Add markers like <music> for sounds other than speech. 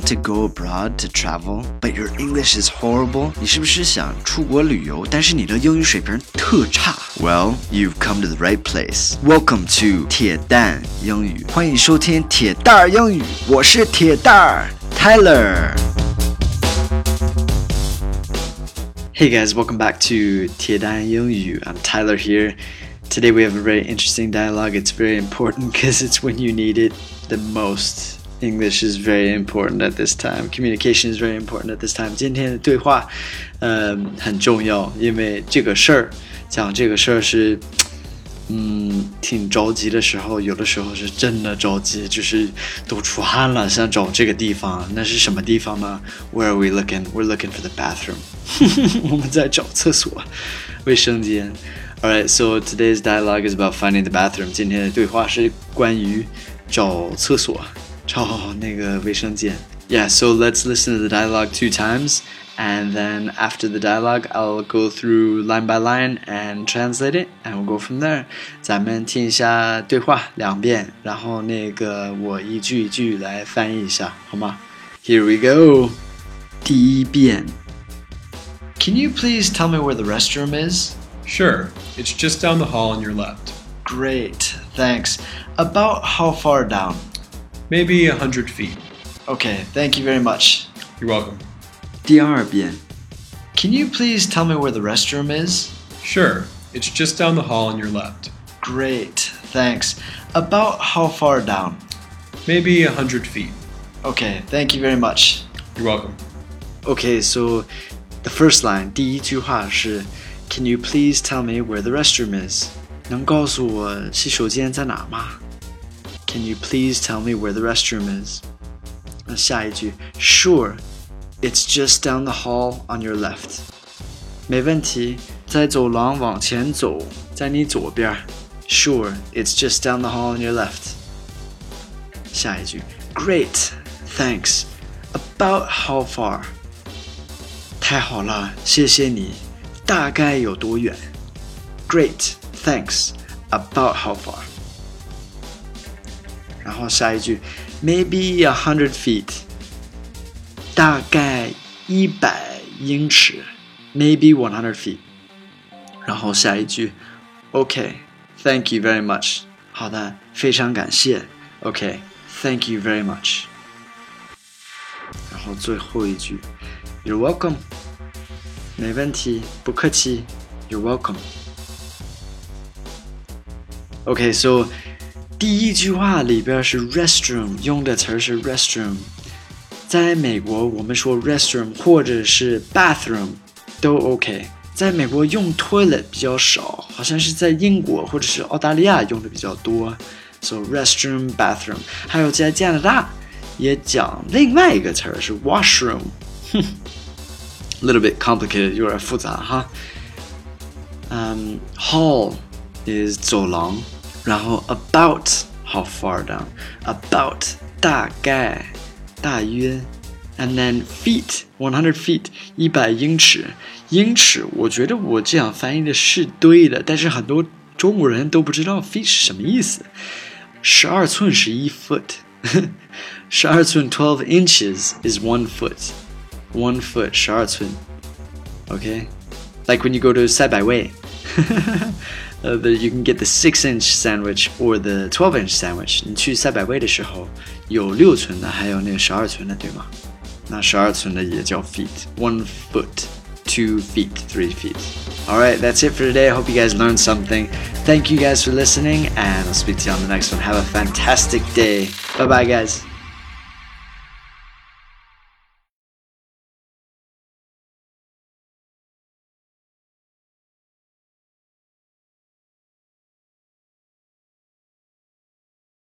want to go abroad to travel, but your English is horrible? 你是不是想出国旅游，但是你的英语水平特差？Well, you've come to the right place. Welcome to 铁蛋英语，欢迎收听铁蛋儿英语，我是铁蛋儿 Tyler。Hey guys, welcome back to 铁蛋英语. I'm Tyler here. Today we have a very interesting dialogue. It's very important because it's when you need it the most. English is very important at this time. Communication is very important at this time. 今天的对话，呃，很重要，因为这个事儿，讲这个事儿是，嗯，挺着急的时候，有的时候是真的着急，就是都出汗了，想找这个地方。那是什么地方呢？Where are we looking? We're looking for the bathroom. <laughs> 我们在找厕所，卫生间。Alright, so today's dialogue is about finding the bathroom. 今天的对话是关于找厕所。 找那个卫生间。Yeah, so let's listen to the dialogue two times, and then after the dialogue, I'll go through line by line and translate it, and we'll go from there. 咱们听一下对话两遍，然后那个我一句一句来翻译一下，好吗？Here we go. 第一遍。Can you please tell me where the restroom is? Sure, it's just down the hall on your left. Great, thanks. About how far down? Maybe a hundred feet. Okay, thank you very much. You're welcome. 第二遍. Can you please tell me where the restroom is? Sure, it's just down the hall on your left. Great, thanks. About how far down? Maybe a hundred feet. Okay, thank you very much. You're welcome. Okay, so the first line, 第一句话是 Can you please tell me where the restroom is? 能告诉我洗手间在哪吗 ？can you please tell me where the restroom is? 那下一句，Sure, it's just down the hall on your left. 没问题，在走廊往前走，在你左边。Sure, it's just down the hall on your left. 下一句，Great, thanks. About how far? 太好了，谢谢你。大概有多远？Great, thanks. About how far? 然后下一句，maybe a hundred feet，大概一百英尺，maybe one hundred feet。然后下一句，OK，thank you very much。好的，非常感谢。OK，thank you very much。然后最后一句，You're welcome。没问题，不客气。You're welcome。OK，so。 第一句话里边是 restroom，用的词儿是 restroom。在美国，我们说 restroom 或者是 bathroom 都 OK。在美国用 toilet 比较少，好像是在英国或者是澳大利亚用的比较多。So restroom, bathroom。还有在加拿大也讲另外一个词儿是 washroom。Little <laughs> bit complicated，有点复杂哈。嗯、um,，hall is 走廊。 然后 about how far down about 大概大约 and then feet one hundred feet 一百英尺英尺，我觉得我这样翻译的是对的，但是很多中国人都不知道 feet 是什么意思。十二寸是一 foot，十二寸 twelve <laughs> inches is one foot one foot 十二寸，OK like when you go to 赛百味。 <laughs> But you can get the six inch sandwich or the twelve inch sandwich. 你去赛百味的时候有六寸的，还有那个十二寸的，对吗？那十二寸的也叫 feet, one foot, two feet, three feet. All right, that's it for today. I hope you guys learned something. Thank you guys for listening, and I'll speak to you on the next one. Have a fantastic day. Bye bye, guys.